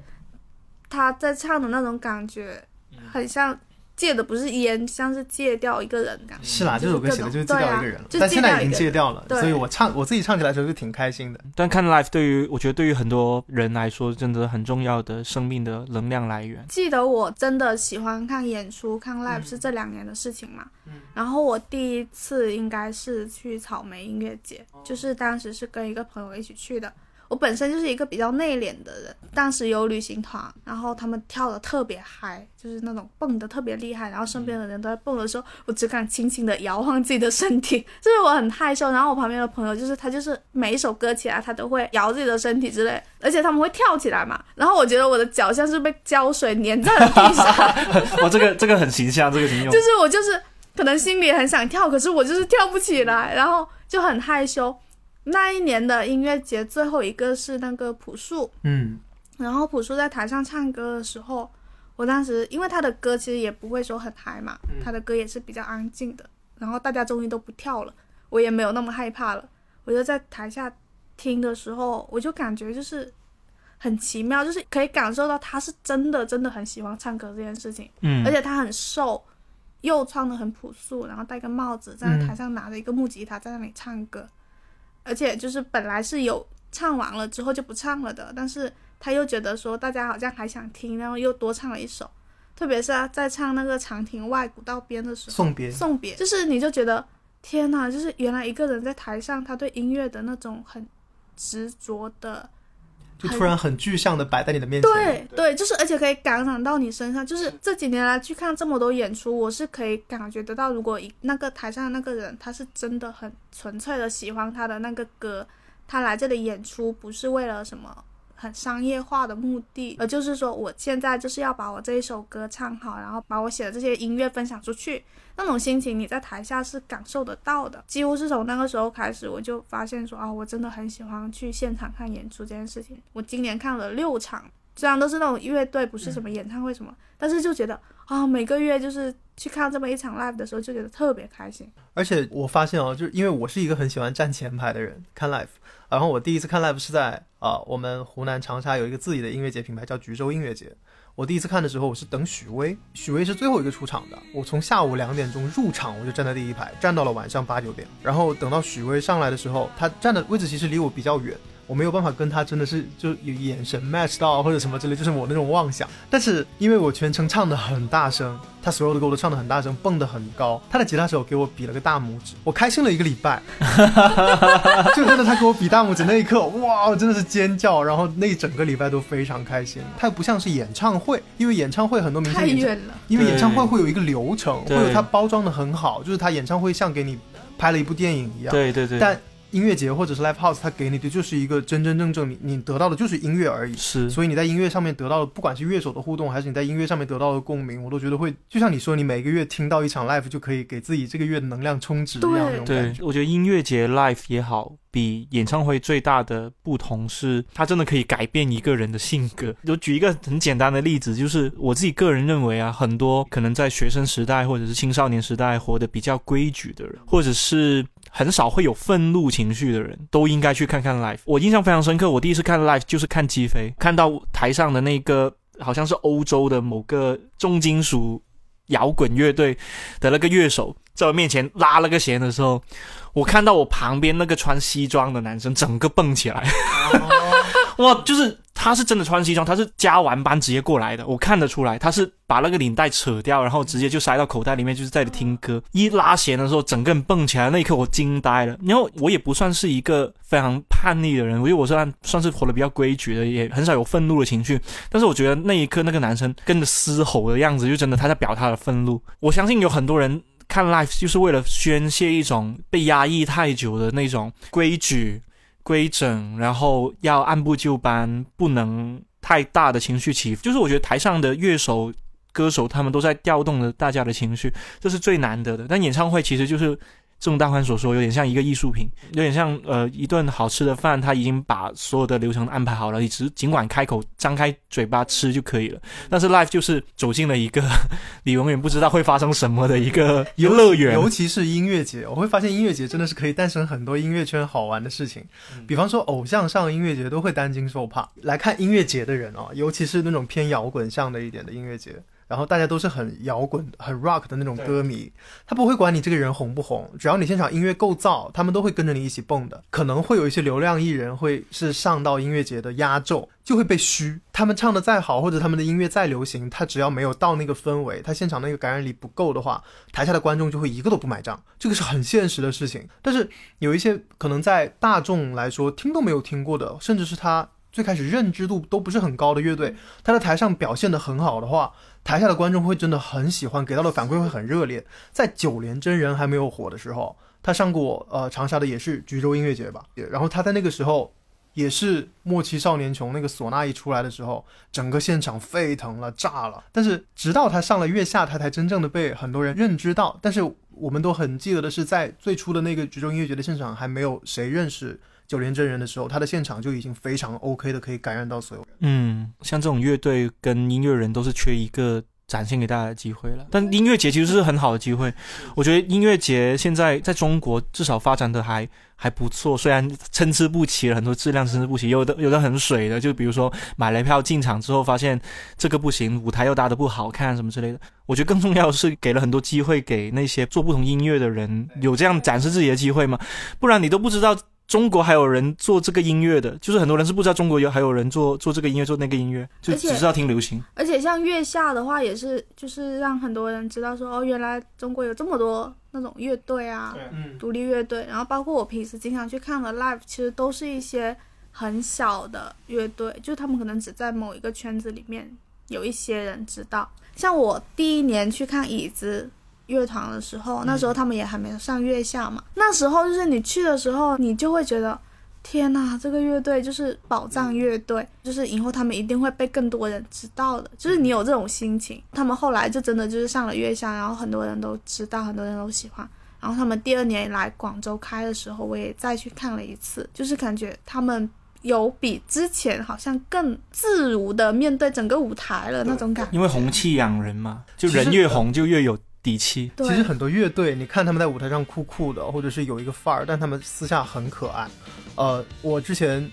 Speaker 2: 他在唱的那种感觉，很像。戒的不是烟，像是戒掉一个人感觉。
Speaker 1: 是啦，这首歌写的就是戒掉一个人，
Speaker 2: 但
Speaker 1: 现在已经戒掉了，所以我唱我自己唱起来的时候就挺开心的。
Speaker 3: 但看 live 对于我觉得对于很多人来说，真的很重要的生命的能量来源。
Speaker 2: 记得我真的喜欢看演出，看 live 是这两年的事情嘛。嗯。然后我第一次应该是去草莓音乐节，就是当时是跟一个朋友一起去的。我本身就是一个比较内敛的人，当时有旅行团，然后他们跳的特别嗨，就是那种蹦的特别厉害，然后身边的人都在蹦的时候，我只敢轻轻的摇晃自己的身体，就是我很害羞。然后我旁边的朋友就是他，就是每一首歌起来他都会摇自己的身体之类，而且他们会跳起来嘛。然后我觉得我的脚像是被胶水粘在了地上。
Speaker 3: 我这个这个很形象，这个挺有。
Speaker 2: 就是我就是可能心里很想跳，可是我就是跳不起来，然后就很害羞。那一年的音乐节最后一个是那个朴树，
Speaker 1: 嗯，
Speaker 2: 然后朴树在台上唱歌的时候，我当时因为他的歌其实也不会说很嗨嘛，他的歌也是比较安静的，然后大家终于都不跳了，我也没有那么害怕了，我就在台下听的时候，我就感觉就是很奇妙，就是可以感受到他是真的真的很喜欢唱歌这件事情，
Speaker 3: 嗯，
Speaker 2: 而且他很瘦，又穿的很朴素，然后戴个帽子，在台上拿着一个木吉他在那里唱歌。而且就是本来是有唱完了之后就不唱了的，但是他又觉得说大家好像还想听，然后又多唱了一首。特别是在唱那个长亭外古道边的时候，
Speaker 1: 送别，
Speaker 2: 送别，就是你就觉得天呐，就是原来一个人在台上，他对音乐的那种很执着的。
Speaker 1: 就突然很具象的摆在你的面前，
Speaker 2: 对对，就是而且可以感染到你身上。就是这几年来去看这么多演出，我是可以感觉得到，如果一那个台上的那个人他是真的很纯粹的喜欢他的那个歌，他来这里演出不是为了什么很商业化的目的，呃就是说我现在就是要把我这一首歌唱好，然后把我写的这些音乐分享出去。那种心情你在台下是感受得到的，几乎是从那个时候开始，我就发现说啊，我真的很喜欢去现场看演出这件事情。我今年看了六场，虽然都是那种乐队，不是什么演唱会什么，但是就觉得啊，每个月就是去看这么一场 live 的时候，就觉得特别开心。
Speaker 1: 而且我发现哦，就是因为我是一个很喜欢站前排的人，看 live。然后我第一次看 live 是在啊，我们湖南长沙有一个自己的音乐节品牌叫橘洲音乐节。我第一次看的时候，我是等许巍，许巍是最后一个出场的。我从下午两点钟入场，我就站在第一排，站到了晚上八九点。然后等到许巍上来的时候，他站的位置其实离我比较远。我没有办法跟他真的是就有眼神 match 到或者什么之类，就是我那种妄想。但是因为我全程唱的很大声，他所有的歌都唱的很大声，蹦的很高。他的吉他手给我比了个大拇指，我开心了一个礼拜。就真的他给我比大拇指那一刻，哇，真的是尖叫。然后那一整个礼拜都非常开心。他又不像是演唱会，因为演唱会很多明星
Speaker 2: 太远了，
Speaker 1: 因为演唱会会有一个流程，会有他包装的很好，就是他演唱会像给你拍了一部电影一样。
Speaker 3: 对对对，
Speaker 1: 但。音乐节或者是 live house，它给你的就是一个真真正正你你得到的就是音乐而已。
Speaker 3: 是，
Speaker 1: 所以你在音乐上面得到的，不管是乐手的互动，还是你在音乐上面得到的共鸣，我都觉得会，就像你说，你每个月听到一场 live 就可以给自己这个月的能量充值一样那种
Speaker 3: 感觉。我觉得音乐节 live 也好，比演唱会最大的不同是，它真的可以改变一个人的性格。就举一个很简单的例子，就是我自己个人认为啊，很多可能在学生时代或者是青少年时代活得比较规矩的人，或者是。很少会有愤怒情绪的人，都应该去看看 live。我印象非常深刻，我第一次看 live 就是看击飞，看到台上的那个好像是欧洲的某个重金属摇滚乐队的那个乐手在我面前拉了个弦的时候，我看到我旁边那个穿西装的男生整个蹦起来，哇，就是。他是真的穿西装，他是加完班直接过来的，我看得出来，他是把那个领带扯掉，然后直接就塞到口袋里面，就是在听歌。一拉弦的时候，整个人蹦起来，那一刻我惊呆了。然后我也不算是一个非常叛逆的人，因为我算算是活得比较规矩的，也很少有愤怒的情绪。但是我觉得那一刻那个男生跟着嘶吼的样子，就真的他在表达他的愤怒。我相信有很多人看 live 就是为了宣泄一种被压抑太久的那种规矩。规整，然后要按部就班，不能太大的情绪起伏。就是我觉得台上的乐手、歌手他们都在调动着大家的情绪，这是最难得的。但演唱会其实就是正如大宽所说，有点像一个艺术品，有点像呃一顿好吃的饭，他已经把所有的流程安排好了，你只尽管开口张开嘴巴吃就可以了。但是 life 就是走进了一个你永远不知道会发生什么的一个游乐园，
Speaker 1: 尤其是音乐节，我会发现音乐节真的是可以诞生很多音乐圈好玩的事情。比方说，偶像上音乐节都会担惊受怕。来看音乐节的人啊，尤其是那种偏摇滚向的一点的音乐节。然后大家都是很摇滚、很 rock 的那种歌迷，他不会管你这个人红不红，只要你现场音乐够燥，他们都会跟着你一起蹦的。可能会有一些流量艺人会是上到音乐节的压轴，就会被虚。他们唱的再好，或者他们的音乐再流行，他只要没有到那个氛围，他现场那个感染力不够的话，台下的观众就会一个都不买账。这个是很现实的事情。但是有一些可能在大众来说听都没有听过的，甚至是他最开始认知度都不是很高的乐队，他在台上表现的很好的话。台下的观众会真的很喜欢，给到的反馈会很热烈。在九连真人还没有火的时候，他上过呃长沙的也是橘洲音乐节吧，然后他在那个时候也是莫欺少年穷那个唢呐一出来的时候，整个现场沸腾了，炸了。但是直到他上了月下，他才真正的被很多人认知到。但是我们都很记得的是，在最初的那个橘洲音乐节的现场，还没有谁认识。九连真人的时候，他的现场就已经非常 OK 的，可以感染到所有人。
Speaker 3: 嗯，像这种乐队跟音乐人都是缺一个展现给大家的机会了。但音乐节其实是很好的机会，我觉得音乐节现在在中国至少发展的还还不错，虽然参差不齐了很多质量参差不齐，有的有的很水的，就比如说买了票进场之后发现这个不行，舞台又搭的不好看什么之类的。我觉得更重要的是给了很多机会给那些做不同音乐的人有这样展示自己的机会吗？不然你都不知道。中国还有人做这个音乐的，就是很多人是不知道中国有还有人做做这个音乐做那个音乐，就只知道听流行。
Speaker 2: 而且像月下的话，也是就是让很多人知道说哦，原来中国有这么多那种乐队啊，独立乐队。然后包括我平时经常去看的 live，其实都是一些很小的乐队，就他们可能只在某一个圈子里面有一些人知道。像我第一年去看椅子。乐团的时候，那时候他们也还没有上月下嘛。那时候就是你去的时候，你就会觉得，天呐，这个乐队就是宝藏乐队，就是以后他们一定会被更多人知道的。就是你有这种心情。他们后来就真的就是上了月下，然后很多人都知道，很多人都喜欢。然后他们第二年来广州开的时候，我也再去看了一次，就是感觉他们有比之前好像更自如的面对整个舞台了那种感觉。
Speaker 3: 因为红气养人嘛，就人越红就越有。底气。
Speaker 1: 其实很多乐队，你看他们在舞台上酷酷的，或者是有一个范儿，但他们私下很可爱。呃，我之前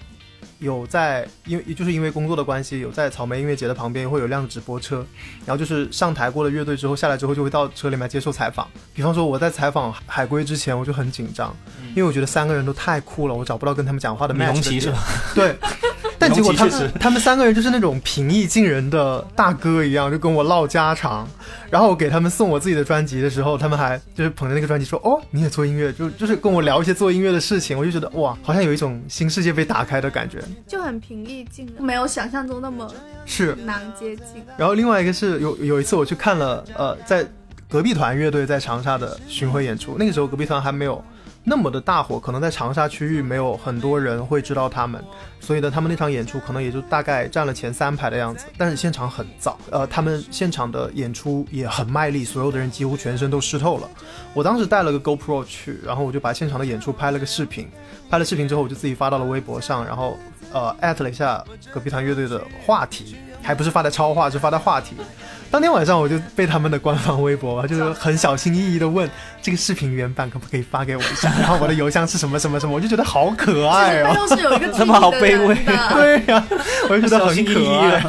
Speaker 1: 有在，因为就是因为工作的关系，有在草莓音乐节的旁边会有辆直播车，然后就是上台过了乐队之后，下来之后就会到车里面接受采访。比方说我在采访海龟之前，我就很紧张，因为我觉得三个人都太酷了，我找不到跟他们讲话的。
Speaker 3: 米龙奇是吧？
Speaker 1: 对。但结果他们他们三个人就是那种平易近人的大哥一样，就跟我唠家常。然后我给他们送我自己的专辑的时候，他们还就是捧着那个专辑说：“哦，你也做音乐？”就就是跟我聊一些做音乐的事情。我就觉得哇，好像有一种新世界被打开的感觉，
Speaker 2: 就很平易近人，没有想象中那么
Speaker 1: 是
Speaker 2: 难接近。
Speaker 1: 然后另外一个是有有一次我去看了呃，在隔壁团乐队在长沙的巡回演出，那个时候隔壁团还没有。那么的大火，可能在长沙区域没有很多人会知道他们，所以呢，他们那场演出可能也就大概占了前三排的样子。但是现场很燥，呃，他们现场的演出也很卖力，所有的人几乎全身都湿透了。我当时带了个 GoPro 去，然后我就把现场的演出拍了个视频，拍了视频之后我就自己发到了微博上，然后呃艾特了一下隔壁团乐队的话题，还不是发在超话，是发在话题。当天晚上我就被他们的官方微博，就是很小心翼翼的问这个视频原版可不可以发给我一下，然后我的邮箱是什么什么什么，我就觉得好可爱
Speaker 2: 哦。背后是有一个
Speaker 3: 这么好 卑微，
Speaker 1: 对呀，我就觉得很可爱。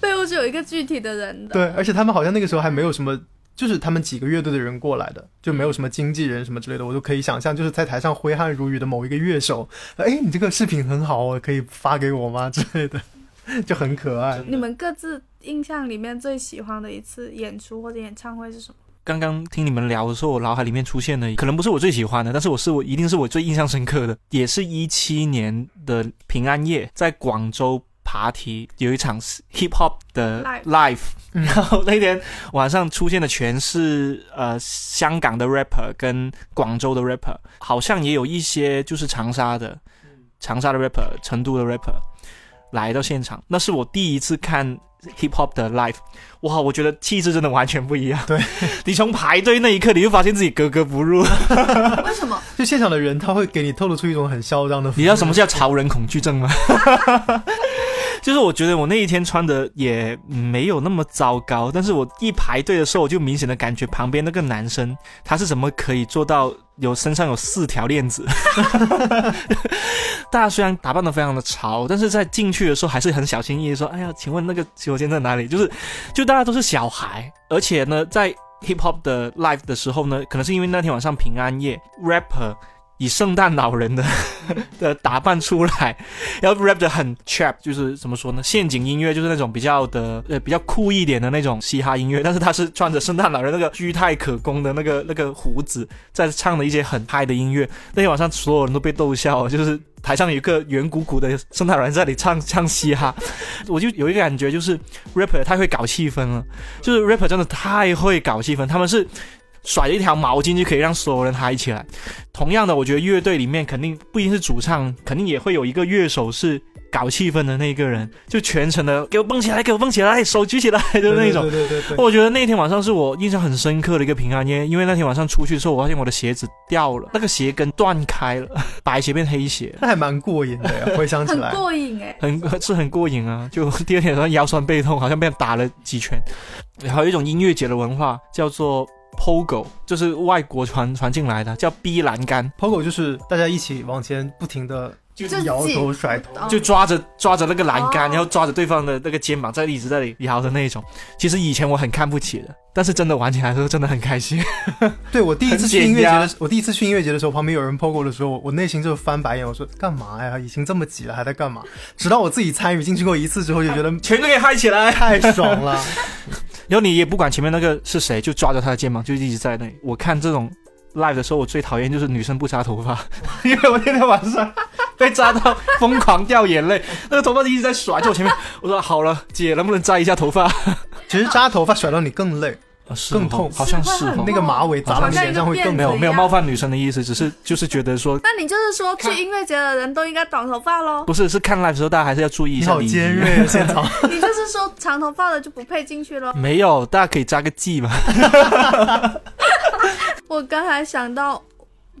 Speaker 2: 背后是有一个具体的人的，
Speaker 1: 对，而且他们好像那个时候还没有什么，就是他们几个乐队的人过来的，就没有什么经纪人什么之类的，我都可以想象，就是在台上挥汗如雨的某一个乐手，哎，你这个视频很好哦，可以发给我吗之类的。就很可爱。
Speaker 2: 你们各自印象里面最喜欢的一次演出或者演唱会是什么？
Speaker 3: 刚刚听你们聊的时候，我脑海里面出现的可能不是我最喜欢的，但是我是我一定是我最印象深刻的，也是一七年的平安夜，在广州爬梯有一场 hip hop 的 live，然后那天晚上出现的全是呃香港的 rapper 跟广州的 rapper，好像也有一些就是长沙的长沙的 rapper、成都的 rapper。来到现场，那是我第一次看 hip hop 的 live，哇，我觉得气质真的完全不一样。
Speaker 1: 对，
Speaker 3: 你从排队那一刻，你就发现自己格格不入。
Speaker 2: 为什么？
Speaker 1: 就现场的人，他会给你透露出一种很嚣张的。
Speaker 3: 你知道什么叫潮人恐惧症吗？就是我觉得我那一天穿的也没有那么糟糕，但是我一排队的时候，我就明显的感觉旁边那个男生他是怎么可以做到有身上有四条链子？大家虽然打扮的非常的潮，但是在进去的时候还是很小心翼翼说：“哎呀，请问那个洗手间在哪里？”就是就大家都是小孩，而且呢，在 hip hop 的 live 的时候呢，可能是因为那天晚上平安夜，rapper。以圣诞老人的 的打扮出来，然后 rap 的很 trap，就是怎么说呢？陷阱音乐就是那种比较的呃比较酷一点的那种嘻哈音乐，但是他是穿着圣诞老人那个居态可攻的那个那个胡子，在唱的一些很嗨的音乐。那天晚上所有人都被逗笑，就是台上有一个圆鼓鼓的圣诞老人在那里唱唱嘻哈，我就有一个感觉，就是 rapper 太会搞气氛了，就是 rapper 真的太会搞气氛，他们是。甩一条毛巾就可以让所有人嗨起来。同样的，我觉得乐队里面肯定不一定是主唱，肯定也会有一个乐手是搞气氛的那个人，就全程的给我蹦起来，给我蹦起来，手举起来的那种。
Speaker 1: 对对对对。
Speaker 3: 我觉得那天晚上是我印象很深刻的一个平安夜，因为那天晚上出去的时候，我发现我的鞋子掉了，那个鞋跟断开了，白鞋变黑鞋，
Speaker 1: 那还蛮过瘾的呀。回想起来，
Speaker 2: 很过瘾哎，
Speaker 3: 很是很过瘾啊。就第二天早上腰酸背痛，好像被打了几拳。还有一种音乐节的文化叫做。Pogo 就是外国传传进来的，叫 B 栏杆。
Speaker 1: Pogo 就是大家一起往前不停的就是摇头甩头，
Speaker 3: 就抓着抓着那个栏杆，然后抓着对方的那个肩膀，在一直在里摇的那种。其实以前我很看不起的，但是真的玩起来的时候真的很开心。
Speaker 1: 对我第一次去音乐节的，我第一次去音乐节的时候，旁边有人 Pogo 的时候，我内心就翻白眼，我说干嘛呀？已经这么挤了，还在干嘛？直到我自己参与进去过一次之后，就觉得
Speaker 3: 全都给嗨起来，
Speaker 1: 太爽了。
Speaker 3: 然后你也不管前面那个是谁，就抓着他的肩膀，就一直在那里。我看这种 live 的时候，我最讨厌就是女生不扎头发，因为我天天晚上 被扎到疯狂掉眼泪，那个头发一直在甩在我前面。我说好了，姐能不能扎一下头发？
Speaker 1: 其实扎头发甩到你更累。更痛，
Speaker 3: 好像是
Speaker 1: 那个马尾砸到脸上会更
Speaker 3: 没有没有冒犯女生的意思，只是就是觉得说，
Speaker 2: 那你就是说去音乐节的人都应该短头发喽？
Speaker 3: 不是，是看 live 的时候大家还是要注意一下。
Speaker 1: 好尖锐，现场。
Speaker 2: 你就是说长头发的就不配进去了？
Speaker 3: 没有，大家可以扎个髻嘛。
Speaker 2: 我刚才想到。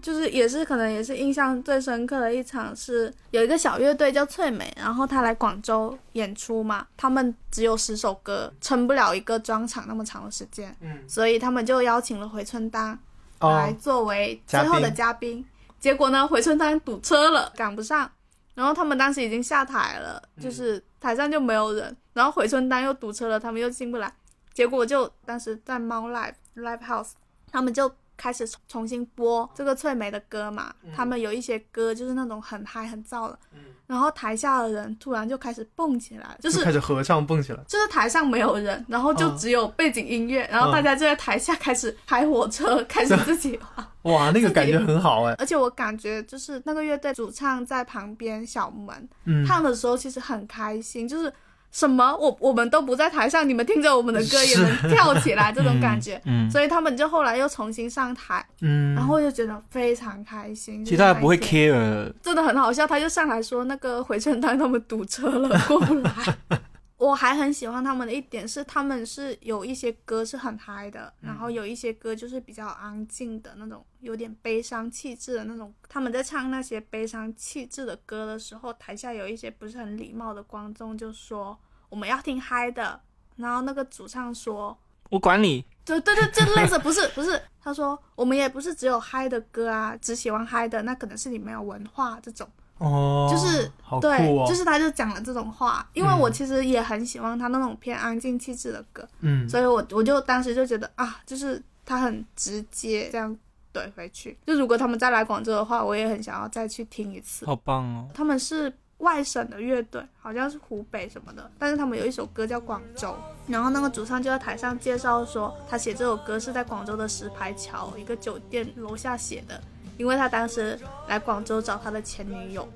Speaker 2: 就是也是可能也是印象最深刻的一场是有一个小乐队叫翠美，然后他来广州演出嘛，他们只有十首歌，撑不了一个专场那么长的时间，嗯，所以他们就邀请了回春丹来作为最后的嘉宾。结果呢，回春丹堵车了，赶不上，然后他们当时已经下台了，就是台上就没有人，然后回春丹又堵车了，他们又进不来，结果就当时在猫 live live house，他们就。开始重重新播这个翠梅的歌嘛，他们有一些歌就是那种很嗨很燥的，然后台下的人突然就开始蹦起来，就是
Speaker 1: 开始合唱蹦起来，
Speaker 2: 就是台上没有人，然后就只有背景音乐，然后大家就在台下开始开火车，开始自己
Speaker 1: 哇，那个感觉很好哎，
Speaker 2: 而且我感觉就是那个乐队主唱在旁边小门唱的时候其实很开心，就是。什么？我我们都不在台上，你们听着我们的歌也能跳起来，这种感觉。嗯，所以他们就后来又重新上台，嗯，然后就觉得非常开心。
Speaker 3: 其他不会 care，
Speaker 2: 真的很好笑。他就上来说那个回春丹他们堵车了，过不来。我还很喜欢他们的一点是，他们是有一些歌是很嗨的，然后有一些歌就是比较安静的那种，有点悲伤气质的那种。他们在唱那些悲伤气质的歌的时候，台下有一些不是很礼貌的观众就说：“我们要听嗨的。”然后那个主唱说：“
Speaker 3: 我管你。”
Speaker 2: 对对对，就类似不是不是，他说：“我们也不是只有嗨的歌啊，只喜欢嗨的，那可能是你没有文化这种。”
Speaker 1: 哦，
Speaker 2: 就是对，就是他就讲了这种话，因为我其实也很喜欢他那种偏安静气质的歌，嗯，所以我我就当时就觉得啊，就是他很直接这样怼回去。就如果他们再来广州的话，我也很想要再去听一次。
Speaker 3: 好棒哦！
Speaker 2: 他们是外省的乐队，好像是湖北什么的，但是他们有一首歌叫《广州》，然后那个主唱就在台上介绍说，他写这首歌是在广州的石牌桥一个酒店楼下写的。因为他当时来广州找他的前女友，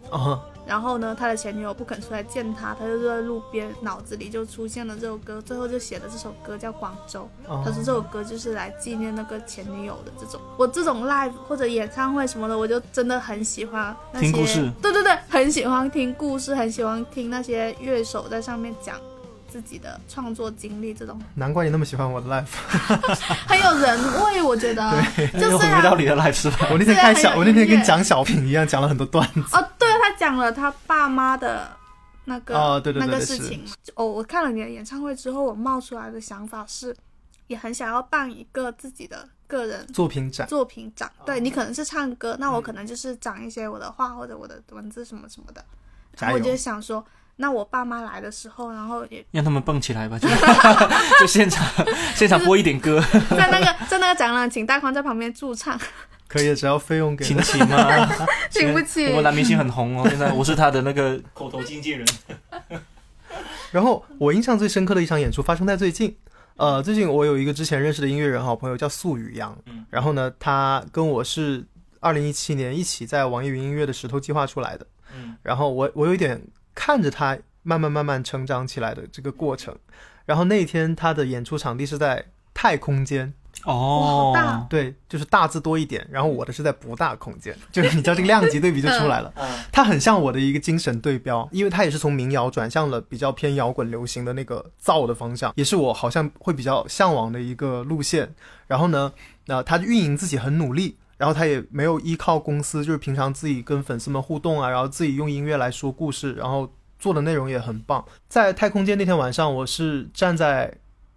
Speaker 2: 然后呢，他的前女友不肯出来见他，他就坐在路边，脑子里就出现了这首歌，最后就写了这首歌叫《广州》。
Speaker 1: 哦
Speaker 2: 他说这首歌就是来纪念那个前女友的这种。我这种 live 或者演唱会什么的，我就真的很喜欢那些
Speaker 3: 听故事
Speaker 2: 对对对，很喜欢听故事，很喜欢听那些乐手在上面讲自己的创作经历，这种
Speaker 1: 难怪你那么喜欢我的 life，。
Speaker 2: 很有人味，我觉得。对就
Speaker 3: 回到你的 life 是吧？
Speaker 1: 我那天看小，我那天跟
Speaker 2: 音乐
Speaker 1: 讲小平一样，讲了很多段子。
Speaker 2: 哦，对他讲了他爸妈的那个、
Speaker 1: 哦对对对
Speaker 2: 那个事情嘛。哦，我看了你的演唱会之后，我冒出来的想法是，也很想要办一个自己的个人
Speaker 1: 作品展，
Speaker 2: 作品展。对你可能是唱歌，那我可能就是讲一些我的话或者我的文字什么什么的。我就想说，那我爸妈来的时候，然后也
Speaker 3: 让他们蹦起来吧，就 就现场现场播一点歌，
Speaker 2: 在那个在那个展览，请大宽在旁边驻唱，
Speaker 1: 可以，只要费用给
Speaker 3: 亲情啊，
Speaker 2: 请不起。
Speaker 3: 我们男明星很红哦，现在我是他的那个口头经纪人。
Speaker 1: 然后我印象最深刻的一场演出发生在最近，呃，最近我有一个之前认识的音乐人好朋友叫素雨阳，
Speaker 3: 嗯。
Speaker 1: 然后呢，他跟我是二零一七年一起在网易云音乐的石头计划出来的，
Speaker 3: 嗯，
Speaker 1: 然后我我有一点看着他慢慢慢慢成长起来的这个过程，然后那一天他的演出场地是在太空间，
Speaker 3: 哦，
Speaker 2: 大。
Speaker 1: 对，就是大字多一点，然后我的是在不大空间，就是你知道这个量级对比就出来了。
Speaker 3: 嗯。
Speaker 1: 它很像我的一个精神对标，因为它也是从民谣转向了比较偏摇滚流行的那个造的方向，也是我好像会比较向往的一个路线。然后呢，那、他运营自己很努力，然后他也没有依靠公司，就是平常自己跟粉丝们互动啊，然后自己用音乐来说故事，然后做的内容也很棒。在太空间那天晚上，我是站在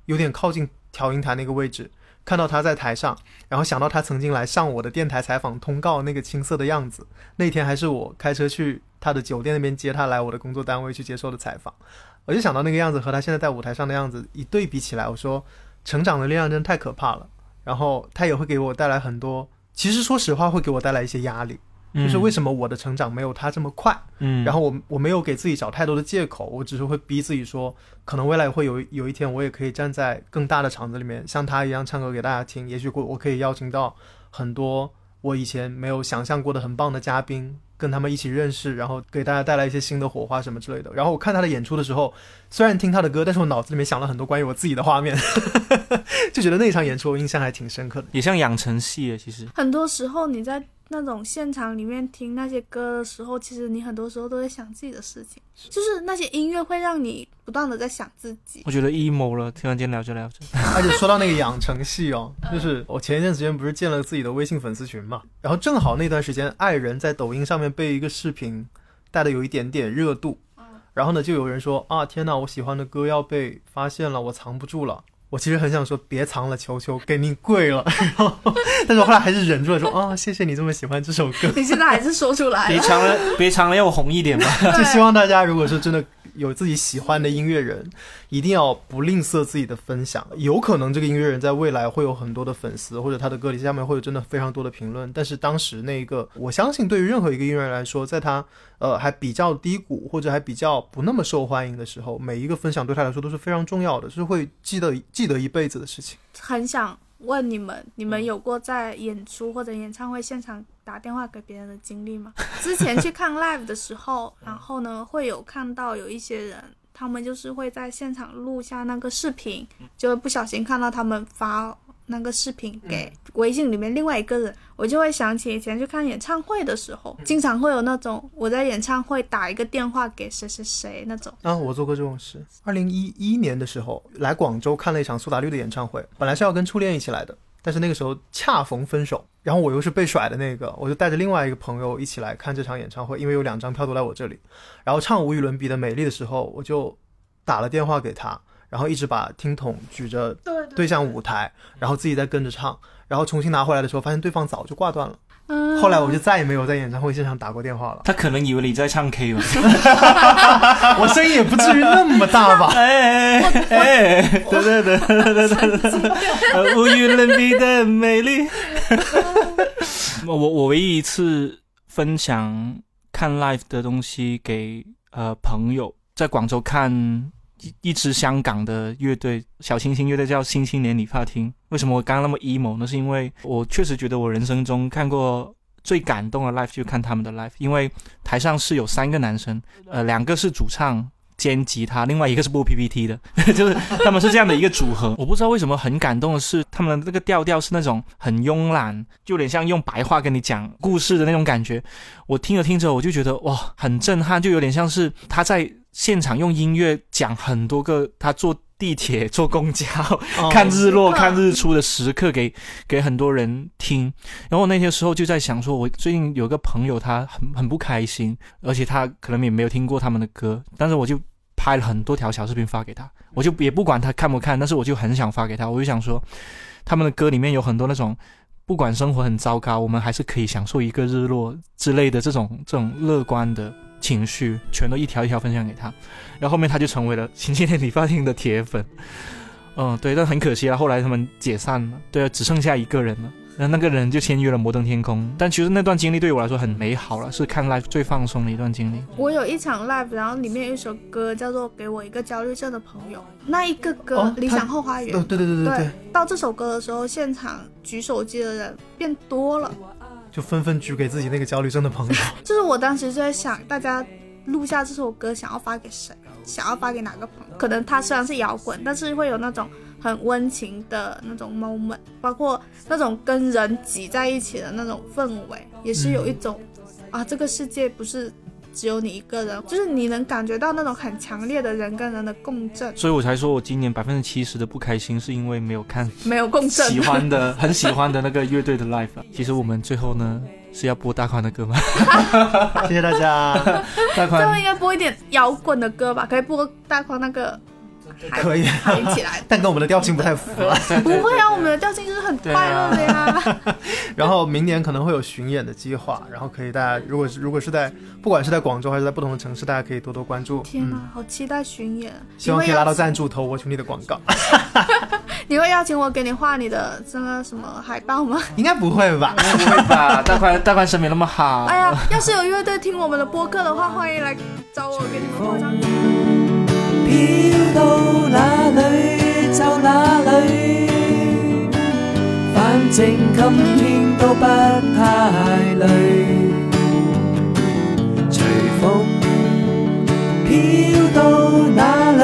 Speaker 1: 有点靠近调音台那个位置，看到他在台上，然后想到他曾经来上我的电台采访通告那个青涩的样子。那天还是我开车去他的酒店那边接他来我的工作单位去接受的采访，我就想到那个样子和他现在在舞台上的样子一对比起来，我说成长的力量真的太可怕了。然后他也会给我带来很多，其实说实话会给我带来一些压力，就是为什么我的成长没有他这么快。
Speaker 3: 嗯，
Speaker 1: 然后我我没有给自己找太多的借口，我只是会逼自己说，可能未来会有有一天我也可以站在更大的场子里面，像他一样唱歌给大家听。也许我我可以邀请到很多我以前没有想象过的很棒的嘉宾，跟他们一起认识，然后给大家带来一些新的火花什么之类的。然后我看他的演出的时候，虽然听他的歌，但是我脑子里面想了很多关于我自己的画面，就觉得那场演出我印象还挺深刻的。
Speaker 3: 也像养成系耶，其实
Speaker 2: 很多时候你在那种现场里面听那些歌的时候，其实你很多时候都在想自己的事情，就是那些音乐会让你不断的在想自己。
Speaker 3: 我觉得 emo 了，突然间聊着聊着，
Speaker 1: 而且说到那个养成系哦，就是我前一段时间不是建了自己的微信粉丝群嘛，然后正好那段时间爱人在抖音上面被一个视频带的有一点点热度，然后呢就有人说啊天呐，我喜欢的歌要被发现了，我藏不住了。我其实很想说别藏了，球球给您跪了，然 后但是我后来还是忍住了说啊谢谢你这么喜欢这首歌，
Speaker 2: 你现在还是说出来了，
Speaker 3: 别藏了，别藏了，要我红一点吧。
Speaker 1: 就希望大家如果说真的有自己喜欢的音乐人，一定要不吝啬自己的分享。有可能这个音乐人在未来会有很多的粉丝，或者他的歌里下面会有真的非常多的评论。但是当时那一个，我相信对于任何一个音乐人来说，在他呃还比较低谷或者还比较不那么受欢迎的时候，每一个分享对他来说都是非常重要的，是会记得记得一辈子的事情。
Speaker 2: 很想问你们，你们有过在演出或者演唱会现场打电话给别人的经历吗？之前去看 live 的时候，然后呢会有看到有一些人，他们就是会在现场录下那个视频，就会不小心看到他们发那个视频给微信里面另外一个人，我就会想起以前去看演唱会的时候，经常会有那种我在演唱会打一个电话给谁谁谁那种。
Speaker 1: 啊，我做过这种事。二零一一年的时候，来广州看了一场苏打绿的演唱会，本来是要跟初恋一起来的，但是那个时候恰逢分手，然后我又是被甩的那个，我就带着另外一个朋友一起来看这场演唱会，因为有两张票都在我这里。然后唱无与伦比的《美丽》的时候，我就打了电话给他，然后一直把听筒举着
Speaker 2: 对
Speaker 1: 对向舞台，然后自己在跟着唱，然后重新拿回来的时候，发现对方早就挂断了。
Speaker 2: 嗯，
Speaker 1: 后来我就再也没有在演唱会现场打过电话了，
Speaker 3: 他可能以为你在唱 K 吧？
Speaker 1: 我声音也不至于那么大吧。
Speaker 3: 哎哎，对对对对对对，无与伦比的美丽。我我唯一一次分享看 live 的东西给呃朋友，在广州看一一支香港的乐队，小清新乐队叫新青年理发厅。为什么我刚刚那么 emo 呢？是因为我确实觉得我人生中看过最感动的 live 就看他们的 live，因为台上是有三个男生，呃，两个是主唱。兼吉他，另外一个是播 PPT 的，就是他们是这样的一个组合。我不知道为什么很感动的是，他们的那个调调是那种很慵懒，就有点像用白话跟你讲故事的那种感觉。我听着听着，我就觉得哇，很震撼，就有点像是他在现场用音乐讲很多个他坐地铁、坐公交、看日落、看日出的时刻给给很多人听。然后我那些时候就在想，说我最近有个朋友，他很很不开心，而且他可能也没有听过他们的歌，但是我就。拍了很多条小视频发给他，我就也不管他看不看，但是我就很想发给他。我就想说，他们的歌里面有很多那种，不管生活很糟糕，我们还是可以享受一个日落之类的这种这种乐观的情绪，全都一条一条分享给他。然后后面他就成为了晴天理发厅的铁粉。嗯，对，但很可惜啊，后来他们解散了，对啊，只剩下一个人了。那那个人就签约了摩登天空，但其实那段经历对我来说很美好了，是看 live 最放松的一段经历。
Speaker 2: 我有一场 live，然后里面有一首歌叫做《给我一个焦虑症的朋友》，那一个歌《理想后花园》。
Speaker 1: 对对对对对。
Speaker 2: 到这首歌的时候，现场举手机的人变多了，
Speaker 1: 就纷纷举给自己那个焦虑症的朋友。
Speaker 2: 就是我当时就在想，大家录下这首歌想要发给谁？想要发给哪个朋友？可能他虽然是摇滚，但是会有那种。很温情的那种 moment，包括那种跟人挤在一起的那种氛围，也是有一种啊，这个世界不是只有你一个人，就是你能感觉到那种很强烈的人跟人的共振。
Speaker 3: 所以我才说我今年百分之七十的不开心是因为没有看，
Speaker 2: 没有共振，
Speaker 3: 喜欢的很喜欢的那个乐队的 live。其实我们最后呢是要播大宽的歌吗？
Speaker 1: 谢谢大家，大宽。
Speaker 2: 最后应该播一点摇滚的歌吧？可以播大宽那个。
Speaker 1: 可以
Speaker 2: 嗨起来，
Speaker 1: 但跟我们的调性不太符合。
Speaker 2: 不会啊，我们的调性就是很快乐的呀。
Speaker 1: 然后明年可能会有巡演的计划，然后可以大家如果是如果是在不管是在广州还是在不同的城市，大家可以多多关注。
Speaker 2: 天哪，好期待巡演！
Speaker 1: 希望可以拉到赞助投我兄弟的广告。
Speaker 2: 你会邀请我给你画你的这个什么海报吗？
Speaker 1: 应该不会吧？
Speaker 3: 不会吧？大宽大宽审美那么好。
Speaker 2: 哎呀，要是有乐队听我们的播客的话，欢迎来找我给你们画张。
Speaker 4: 飘到哪里就哪里，反正今天都不太累。随风飘到哪里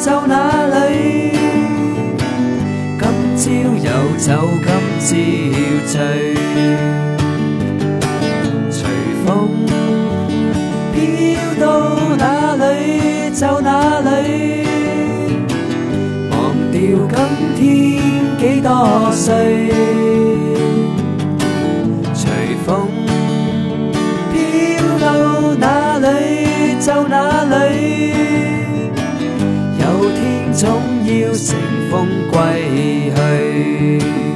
Speaker 4: 就哪里，今朝有酒今朝醉。随风随风飘到哪里就哪里。有天总要乘风归去。